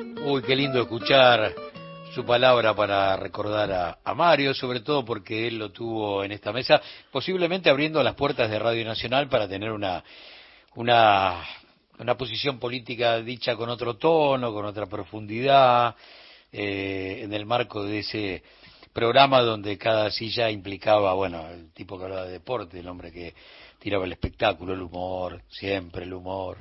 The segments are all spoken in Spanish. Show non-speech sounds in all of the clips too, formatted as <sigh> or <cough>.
Uy, qué lindo escuchar su palabra para recordar a, Mario, sobre todo porque él lo tuvo en esta mesa, posiblemente abriendo las puertas de Radio Nacional para tener una, una, una posición política dicha con otro tono, con otra profundidad, eh, en el marco de ese programa donde cada silla implicaba, bueno, el tipo que hablaba de deporte, el hombre que tiraba el espectáculo, el humor, siempre el humor.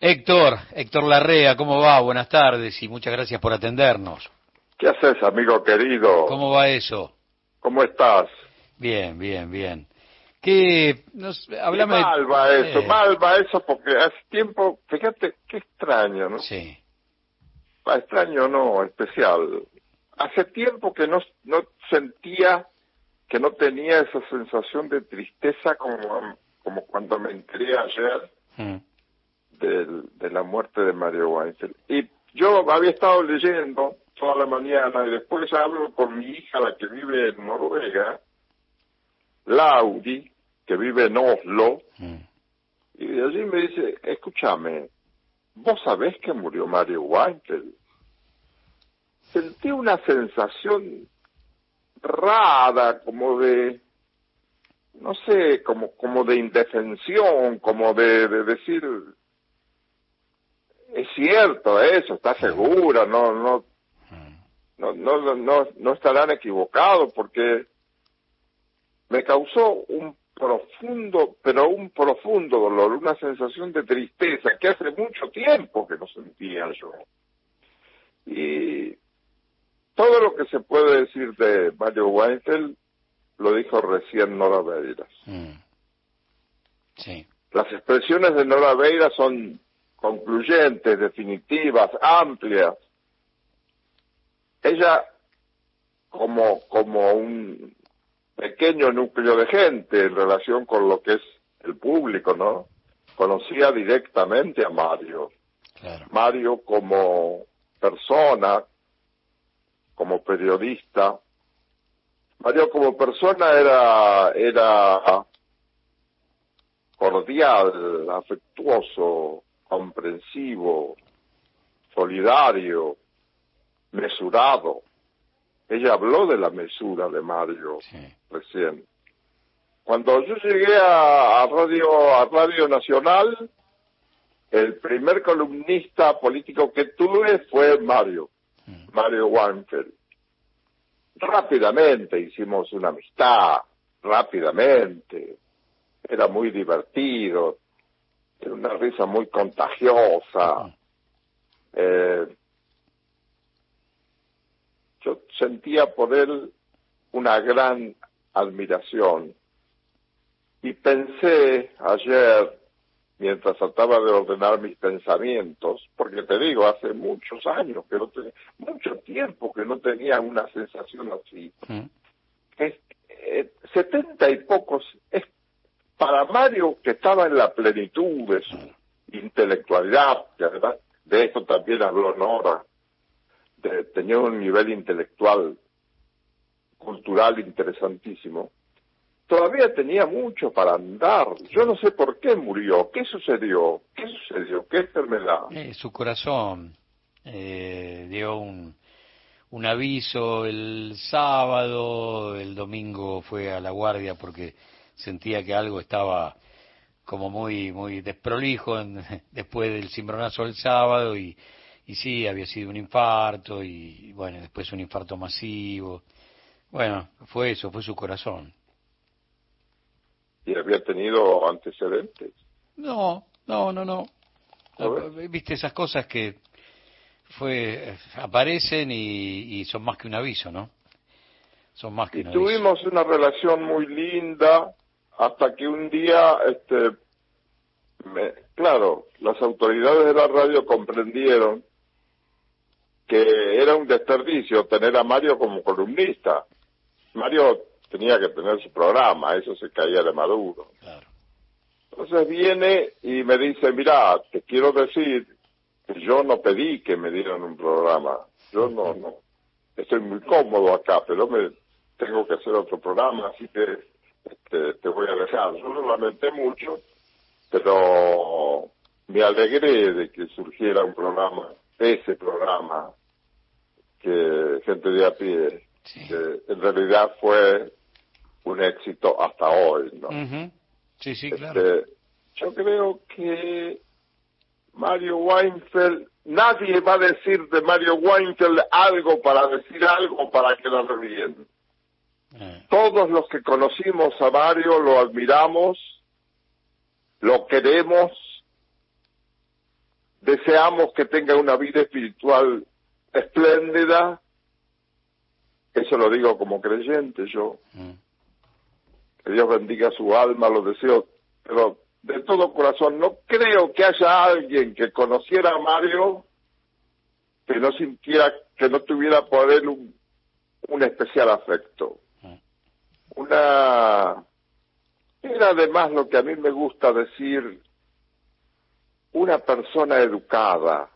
Héctor, Héctor Larrea, ¿cómo va? Buenas tardes y muchas gracias por atendernos. ¿Qué haces, amigo querido? ¿Cómo va eso? ¿Cómo estás? Bien, bien, bien. ¿Qué? Nos, hablame Qué mal va eso, eh, mal va eso porque hace tiempo, fíjate, qué extraño, ¿no? Sí, Ah, extraño no, especial. Hace tiempo que no, no sentía, que no tenía esa sensación de tristeza como, como cuando me enteré ayer mm, del- de la muerte de Mario Weinfeld. Y yo había estado leyendo toda la mañana y después hablo con mi hija, la que vive en Noruega, Lauri, que vive en Oslo, mm. y de allí me dice, escúchame, ¿vos sabés que murió Mario Weinfeld? Sentí una sensación rara, como de, no sé, como, como de indefensión, como de, de decir, es cierto eso, está segura, no, no, no, no, no, no estarán equivocados porque me causó un profundo, pero un profundo dolor, una sensación de tristeza que hace mucho tiempo que no sentía yo. Y todo lo que se puede decir de Mario Weinfeld lo dijo recién Nora Beiras. Mm. Sí, Las expresiones de Nora Beira son concluyentes, definitivas, amplias. Ella, como, como un pequeño núcleo de gente en relación con lo que es el público, ¿no? Conocía directamente a Mario. claro. Mario como persona, como periodista. Mario como persona era, era cordial, afectuoso, comprensivo, solidario, mesurado. Ella habló de la mesura de Mario Sí. recién. Cuando yo llegué a, a Radio a Radio Nacional, el primer columnista político que tuve fue Mario, Mm. Mario Weinfeld. Rápidamente hicimos una amistad, rápidamente. Era muy divertido, era una risa muy contagiosa. Eh, yo sentía por él una gran admiración. Y pensé ayer, mientras trataba de ordenar mis pensamientos, porque te digo, hace muchos años que no tenía, mucho tiempo que no tenía una sensación así. Mm. Es, eh, setenta y pocos, es para Mario que estaba en la plenitud de su intelectualidad, además de esto también habló Nora, tenía un nivel intelectual, cultural interesantísimo, todavía tenía mucho para andar. Yo no sé por qué murió, qué sucedió, qué sucedió, qué enfermedad. Eh, su corazón eh, dio un, un aviso el sábado, el domingo fue a la guardia porque sentía que algo estaba como muy muy desprolijo en- <laughs> después del cimbronazo del sábado y, y sí, había sido un infarto y bueno, después un infarto masivo. Bueno, fue eso, fue su corazón. Y había tenido antecedentes. No, no, no, no. Ver. Viste esas cosas que fue aparecen y, y son más que un aviso, ¿no? Son más que Y un aviso. tuvimos una relación muy linda hasta que un día, este, me- claro, las autoridades de la radio comprendieron que era un desperdicio tener a Mario como columnista. Mario tenía que tener su programa, eso se caía de maduro. Claro. Entonces viene y me dice, mira, te quiero decir que yo no pedí que me dieran un programa. Yo no, no, estoy muy cómodo acá, pero me tengo que hacer otro programa, así que este, te voy a dejar. Yo lo lamenté mucho, pero me alegré de que surgiera un programa ese programa que gente de a pie, que en realidad fue un éxito hasta hoy, ¿no? Sí, sí, claro. Este, yo creo que Mario Weinfeld, nadie va a decir de Mario Weinfeld algo para decir algo para quedar bien. Eh. Todos los que conocimos a Mario lo admiramos, lo queremos, deseamos que tenga una vida espiritual espléndida. Eso lo digo como creyente yo. Mm. Que Dios bendiga su alma, lo deseo, pero de todo corazón, no creo que haya alguien que conociera a Mario que no sintiera, que no tuviera por él un, un especial afecto. Una, era además lo que a mí me gusta decir, una persona educada.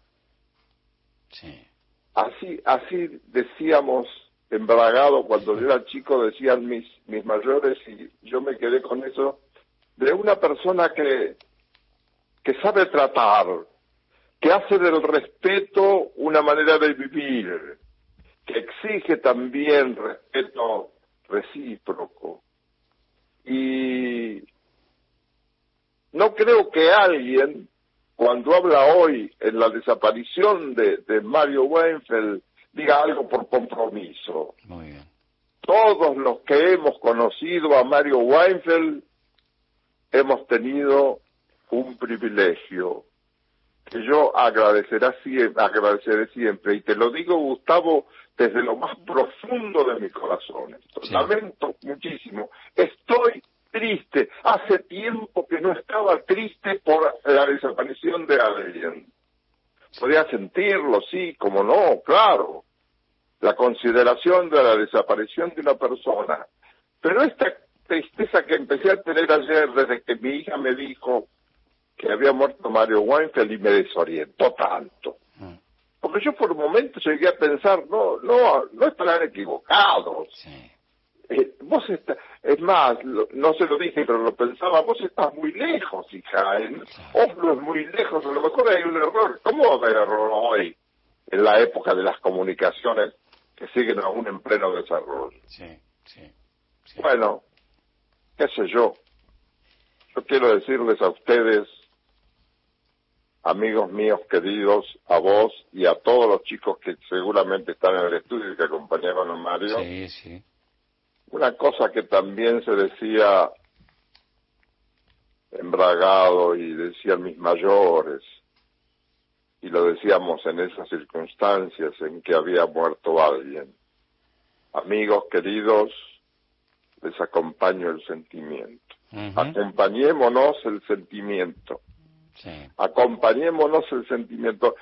Sí. Así, así decíamos embragado cuando yo era chico, decían mis, mis mayores y yo me quedé con eso de una persona que, que sabe tratar, que hace del respeto una manera de vivir, que exige también respeto recíproco. Y no creo que alguien, cuando habla hoy en la desaparición de, de Mario Weinfeld, diga algo por compromiso. Muy bien. Todos los que hemos conocido a Mario Weinfeld hemos tenido un privilegio que yo agradeceré siempre, agradeceré siempre, y te lo digo, Gustavo, desde lo más profundo de mi corazón. Lamento muchísimo. Estoy triste. Hace tiempo que no estaba triste por la desaparición de alguien. Podía sentirlo, sí, como no, claro. La consideración de la desaparición de una persona. Pero esta tristeza que empecé a tener ayer desde que mi hija me dijo que había muerto Mario Weinfeld y me desorientó tanto. Porque yo por un momento llegué a pensar, no, no, no estarán equivocados. Eh, vos está, es más, no se lo dije, pero lo pensaba, vos estás muy lejos, hija. ¿eh? Oslo es muy lejos, a lo mejor hay un error. ¿Cómo va a haber error hoy, en la época de las comunicaciones que siguen aún en pleno desarrollo? Sí, sí. Bueno, qué sé yo. Yo quiero decirles a ustedes, amigos míos queridos, a vos y a todos los chicos que seguramente están en el estudio y que acompañaban a Mario. Sí, sí. Una cosa que también se decía embragado y decían mis mayores, y lo decíamos en esas circunstancias en que había muerto alguien. Amigos queridos, les acompaño el sentimiento. Acompañémonos el sentimiento. Acompañémonos el sentimiento.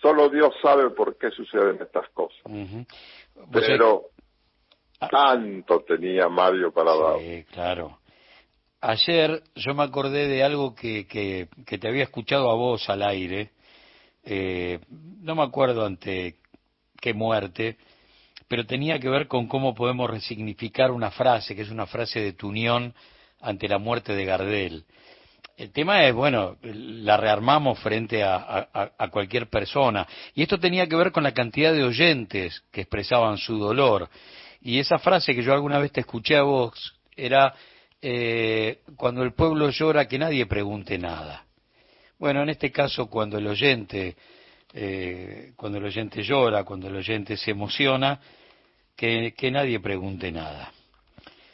Solo Dios sabe por qué suceden estas cosas. Pero ah. tanto tenía Mario para dar. Sí, claro. Ayer yo me acordé de algo que, que, que te había escuchado a vos al aire. Eh, no me acuerdo ante qué muerte, pero tenía que ver con cómo podemos resignificar una frase, que es una frase de tu unión ante la muerte de Gardel. El tema es, bueno, la rearmamos frente a, cualquier persona. Y esto tenía que ver con la cantidad de oyentes que expresaban su dolor. Y esa frase que yo alguna vez te escuché a vos era, eh, cuando el pueblo llora, que nadie pregunte nada. Bueno, en este caso, cuando el oyente eh, cuando el oyente llora, cuando el oyente se emociona, que, nadie pregunte nada.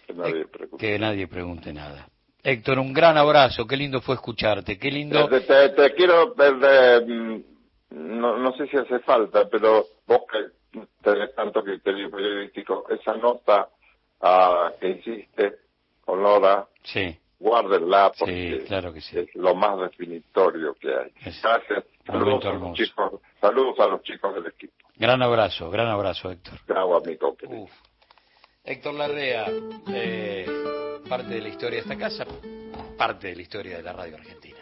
Que nadie pregunte. que nadie pregunte nada. Héctor, un gran abrazo, qué lindo fue escucharte, qué lindo... Te, quiero, mm, no, no sé si hace falta, pero vos que tenés tanto criterio periodístico, esa nota ah, que hiciste con Laura, sí guárdenla porque claro que es lo más definitorio que hay. Gracias. Saludos a, los chicos, saludos a los chicos del equipo. Gran abrazo, gran abrazo, Héctor. Gracias, amigo. Héctor Lardea, eh, parte de la historia de esta casa, parte de la historia de la radio argentina.